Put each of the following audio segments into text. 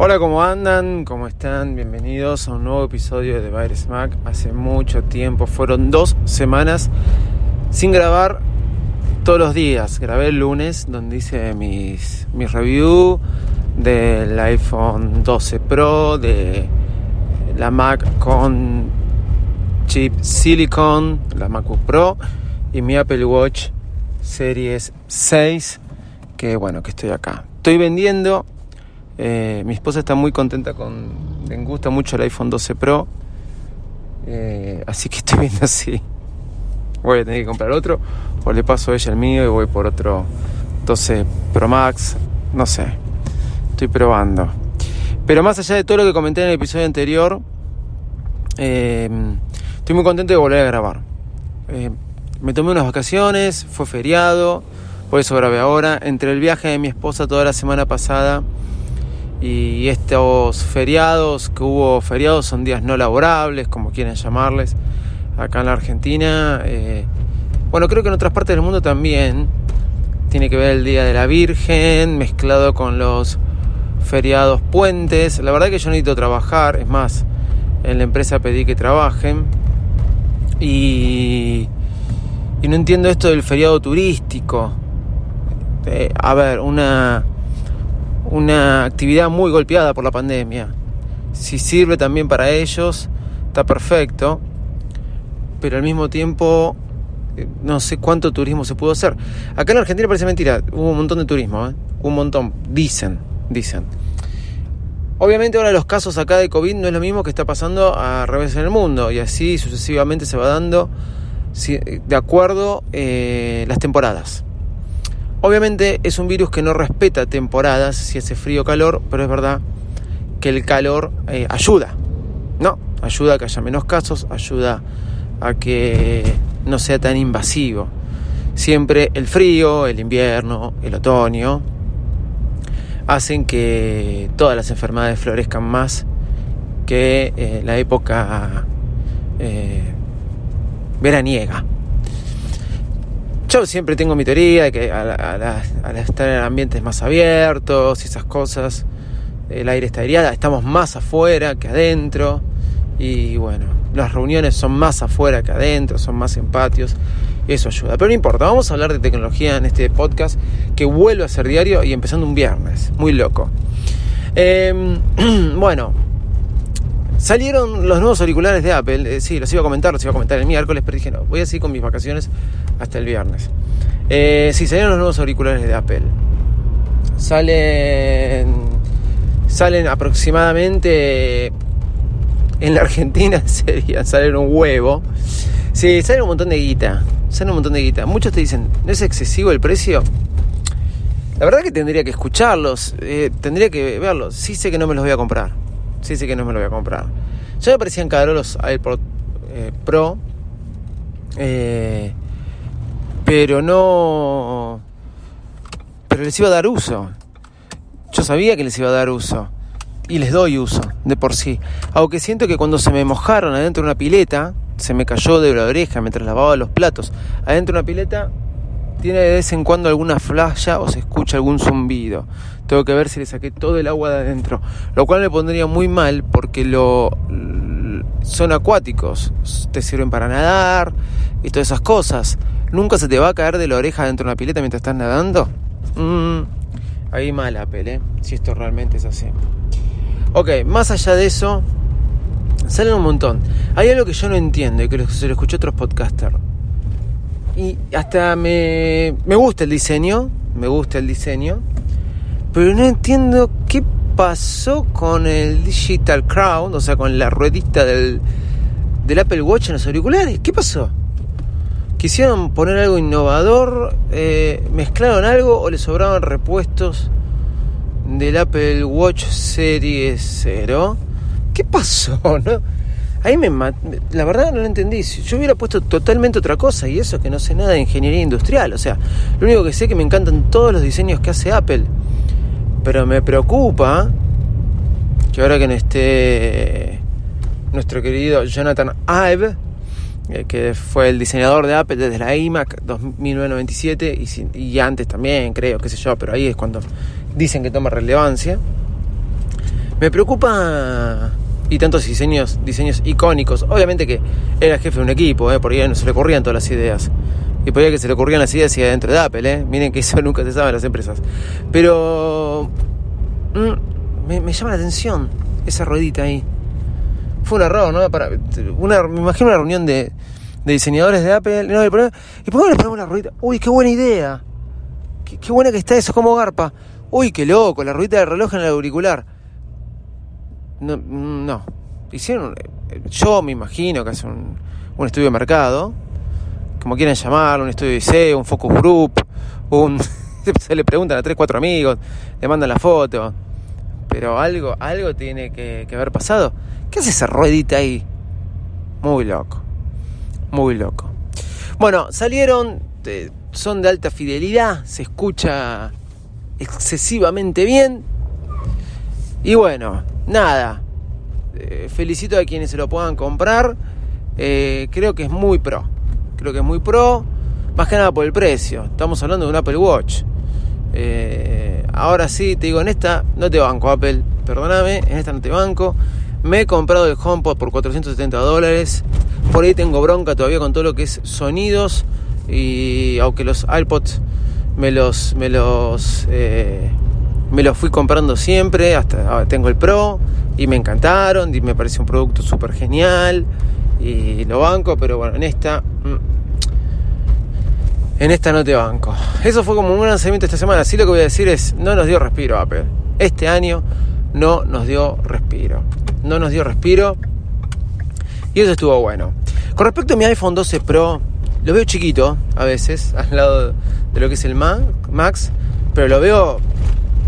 Hola, ¿cómo andan? ¿Cómo están? Bienvenidos a un nuevo episodio de Virus Mac. Hace mucho tiempo, fueron dos semanas sin grabar todos los días. Grabé el lunes donde hice mis, mis review del iPhone 12 Pro, de la Mac con chip Silicon, la MacBook Pro y mi Apple Watch Series 6, que bueno, que estoy acá. Estoy vendiendo eh, mi esposa está muy contenta con. Le gusta mucho el iPhone 12 Pro. Eh, así que estoy viendo si voy a tener que comprar otro. O le paso a ella el mío y voy por otro 12 Pro Max. No sé. Estoy probando. Pero más allá de todo lo que comenté en el episodio anterior, eh, estoy muy contento de volver a grabar. me tomé unas vacaciones, fue feriado, por eso grabé ahora. Entre el viaje de mi esposa toda la semana pasada y estos feriados que hubo feriados son días no laborables como quieren llamarles acá en la Argentina eh, bueno creo que en otras partes del mundo también tiene que ver el día de la Virgen mezclado con los feriados puentes. La verdad que yo necesito trabajar es más en la empresa pedí que trabajen. Y, y no entiendo esto del feriado turístico. Eh, a ver una una actividad muy golpeada por la pandemia. Si sirve también para ellos, está perfecto, pero al mismo tiempo eh, no sé cuánto turismo se pudo hacer. Acá en Argentina parece mentira, hubo un montón de turismo, ¿eh? un montón, dicen, dicen. Obviamente ahora los casos acá de COVID no es lo mismo que está pasando a revés en el mundo y así sucesivamente se va dando de acuerdo eh, las temporadas. Obviamente es un virus que no respeta temporadas, si hace frío o calor, pero es verdad que el calor eh, ayuda, ¿no? Ayuda a que haya menos casos, ayuda a que no sea tan invasivo. Siempre el frío, el invierno, el otoño, hacen que todas las enfermedades florezcan más que eh, la época eh, veraniega. Yo siempre tengo mi teoría de que al, estar en ambientes más abiertos y esas cosas, el aire está aireado, estamos más afuera que adentro. Y bueno, las reuniones son más afuera que adentro, son más en patios. Y eso ayuda. Pero no importa, vamos a hablar de tecnología en este podcast que vuelve a ser diario y empezando un viernes. Muy loco. Em, bueno, Salieron los nuevos auriculares de Apple. Eh, sí, los iba a comentar, los iba a comentar el miércoles, pero dije no, voy a seguir con mis vacaciones hasta el viernes. Eh, sí, salieron los nuevos auriculares de Apple. Salen. Salen aproximadamente. En la Argentina sería salen un huevo. Sí, salen un montón de guita. Salen un montón de guita. Muchos te dicen, ¿no es excesivo el precio? La verdad que tendría que escucharlos, eh, tendría que verlos. Sí sé que no me los voy a comprar sí sí que no me lo voy a comprar. Ya me parecían caros los AirPods eh, Pro, eh, pero no. Pero les iba a dar uso. Yo sabía que les iba a dar uso. Y les doy uso, de por sí. Aunque siento que cuando se me mojaron adentro de una pileta, se me cayó de la oreja mientras lavaba los platos. Adentro de una pileta tiene de vez en cuando alguna flasha o se escucha algún zumbido. Tengo que ver si le saqué todo el agua de adentro. Lo cual me pondría muy mal porque lo son acuáticos. Te sirven para nadar y todas esas cosas. ¿Nunca se te va a caer de la oreja dentro de una pileta mientras estás nadando? Mm, ahí mala pele, ¿eh? si esto realmente es así. Ok, más allá de eso, salen un montón. Hay algo que yo no entiendo y que se lo escuché a otros podcasters y hasta me, me gusta el diseño, me gusta el diseño, pero no entiendo qué pasó con el Digital Crown, o sea, con la ruedita del, del Apple Watch en los auriculares. ¿Qué pasó? ¿Quisieron poner algo innovador? Eh, ¿Mezclaron algo o le sobraban repuestos del Apple Watch Series 0. ¿Qué pasó? ¿No? Ahí me la verdad no lo entendí. Yo hubiera puesto totalmente otra cosa y eso que no sé nada de ingeniería industrial. O sea, lo único que sé es que me encantan todos los diseños que hace Apple. Pero me preocupa que ahora que no esté nuestro querido Jonathan Ive, eh, que fue el diseñador de Apple desde la iMac 1997 y, y antes también, creo, qué sé yo, pero ahí es cuando dicen que toma relevancia. Me preocupa y tantos diseños, diseños icónicos. Obviamente que era jefe de un equipo, ¿eh? por ahí no se le ocurrían todas las ideas. Y por ahí que se le ocurrían las ideas y dentro de Apple, ¿eh? Miren que eso nunca se sabe en las empresas. Pero mm, me, llama la atención esa ruedita ahí. Fue un error, ¿no? Me imagino una reunión de, de diseñadores de Apple. No, ¿Y por qué no le ponemos la ruedita? Uy, qué buena idea. Qué, qué buena que está eso, como garpa. Uy, qué loco, la ruedita del reloj en el auricular. No, no. Hicieron, yo me imagino que hace un, un estudio de mercado, como quieran llamarlo, un estudio de diseño, un focus group, un se le preguntan a tres, cuatro amigos, le mandan la foto, pero algo, algo tiene que, haber pasado. ¿Qué hace esa ruedita ahí? Muy loco, muy loco. Bueno, salieron, son de alta fidelidad, se escucha excesivamente bien. Y bueno, nada, eh, felicito a quienes se lo puedan comprar. Eh, creo que es muy pro. Creo que es muy pro. Más que nada por el precio. Estamos hablando de un Apple Watch. Eh, ahora sí, te digo, en esta no te banco, Apple. Perdóname, en esta no te banco. Me he comprado el HomePod por 470 dólares. Por ahí tengo bronca todavía con todo lo que es sonidos. Y aunque los iPods me los, me los me los fui comprando siempre, hasta tengo el Pro y me encantaron, me parece un producto súper genial y lo banco, pero bueno, en esta... Mm, en esta no te banco. Eso fue como un lanzamiento esta semana. Así lo que voy a decir es, no nos dio respiro Apple. Este año no nos dio respiro. No nos dio respiro. Y eso estuvo bueno. Con respecto a mi iPhone 12 Pro, lo veo chiquito a veces, al lado de lo que es el Max, pero lo veo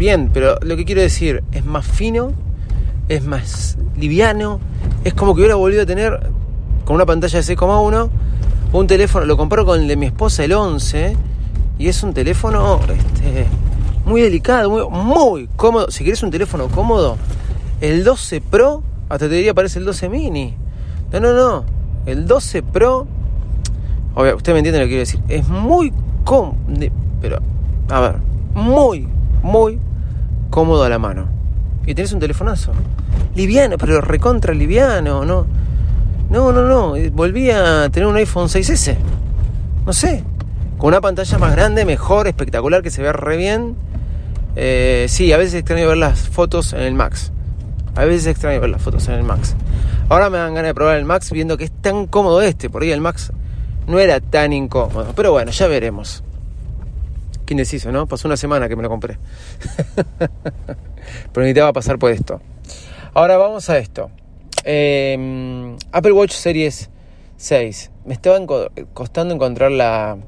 bien, pero lo que quiero decir es más fino, es más liviano, es como que hubiera volvido a tener con una pantalla de 6,1 un teléfono, lo comparo con el de mi esposa, el 11, y es un teléfono este, muy delicado, muy, muy cómodo. Si quieres un teléfono cómodo, el 12 Pro, hasta te diría parece el 12 mini. No, no, no. El 12 Pro, obvio, usted me entiende lo que quiero decir, es muy cómodo, pero, a ver, muy, muy cómodo a la mano. Y tenés un telefonazo. Liviano, pero recontra liviano, ¿no? No, no, no. Volví a tener un iPhone 6S. No sé. Con una pantalla más grande, mejor, espectacular, que se ve re bien. Eh, sí, a veces extraño ver las fotos en el Max. A veces extraño ver las fotos en el Max. Ahora me dan ganas de probar el Max viendo que es tan cómodo este. Por ahí el Max no era tan incómodo. Pero bueno, ya veremos indeciso, ¿no? Pasó una semana que me lo compré. Pero necesitaba pasar por esto. Ahora vamos a esto. Em, Apple Watch Series 6. Me estaba costando encontrar la,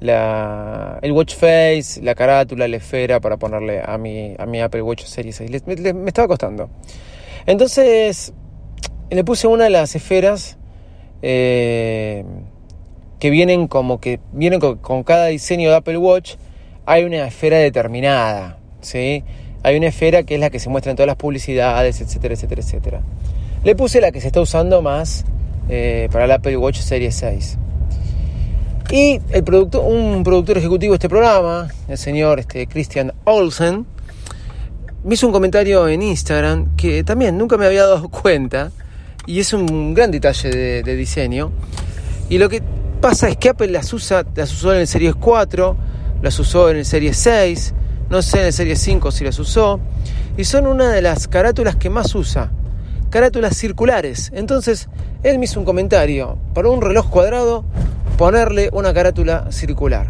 la, el watch face, la carátula, la esfera para ponerle a mi, a mi Apple Watch Series 6. me estaba costando. Entonces le puse una de las esferas eh, que vienen como que vienen con, cada diseño de Apple Watch hay una esfera determinada, ¿sí? Hay una esfera que es la que se muestra en todas las publicidades, etcétera, etcétera, etcétera. Le puse la que se está usando más eh, para el Apple Watch Series 6. Y el producto, un productor ejecutivo de este programa, el señor este, Christian Olsen, me hizo un comentario en Instagram que también nunca me había dado cuenta y es un gran detalle de, diseño. Y lo que pasa es que Apple las usa, las usó en el Series 4, las usó en el Serie 6, no sé en el Serie 5 si las usó, y son una de las carátulas que más usa, carátulas circulares. Entonces, él me hizo un comentario, para un reloj cuadrado, ponerle una carátula circular.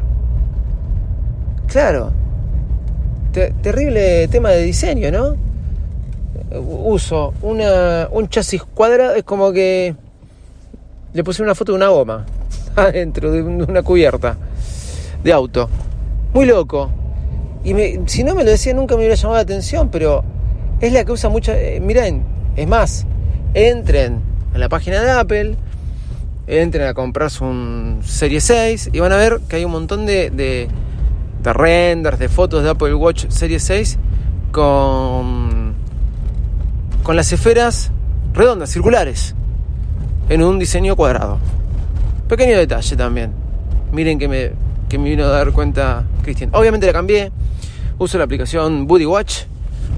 Claro, terrible tema de diseño, ¿no? Uso una, un chasis cuadrado, es como que le puse una foto de una goma adentro de una cubierta de auto. Muy loco. Y si no me lo decía nunca me hubiera llamado la atención, pero es la que usa mucha... Eh, miren, es más, entren en la página de Apple, entren a comprarse un Serie 6 y van a ver que hay un montón de, de, de renders, de fotos de Apple Watch Serie 6 con, con las esferas redondas, circulares, en un diseño cuadrado. Pequeño detalle también. Miren que me, que me vino a dar cuenta Cristian. Obviamente la cambié. Uso la aplicación Buddy Watch,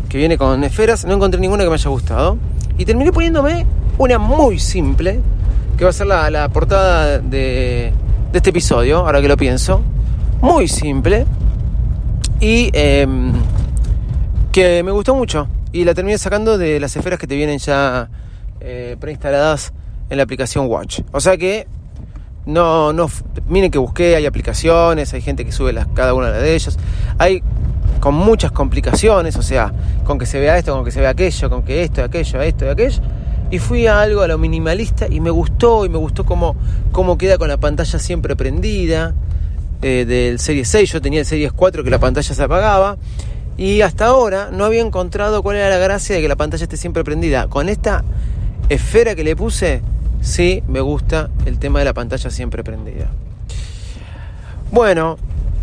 que viene con esferas. No encontré ninguna que me haya gustado. Y terminé poniéndome una muy simple, que va a ser la, portada de, de, este episodio, ahora que lo pienso. Muy simple. Y em, que me gustó mucho. Y la terminé sacando de las esferas que te vienen ya eh, preinstaladas en la aplicación Watch. O sea que no, no, miren que busqué, hay aplicaciones, hay gente que sube las, cada una de ellas. Hay con muchas complicaciones, o sea, con que se vea esto, con que se vea aquello, con que esto, aquello, esto aquello. Y fui a algo a lo minimalista y me gustó, y me gustó cómo, cómo queda con la pantalla siempre prendida eh, del Series 6. Yo tenía el Series 4 que la pantalla se apagaba. Y hasta ahora no había encontrado cuál era la gracia de que la pantalla esté siempre prendida. Con esta esfera que le puse, sí me gusta el tema de la pantalla siempre prendida. Bueno,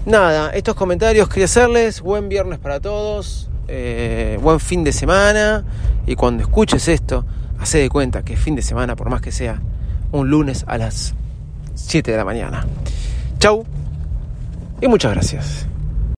nada, estos comentarios quería hacerles. Buen viernes para todos. Eh, buen fin de semana. Y cuando escuches esto, hace de cuenta que es fin de semana, por más que sea un lunes a las 7 de la mañana. Chau y muchas gracias.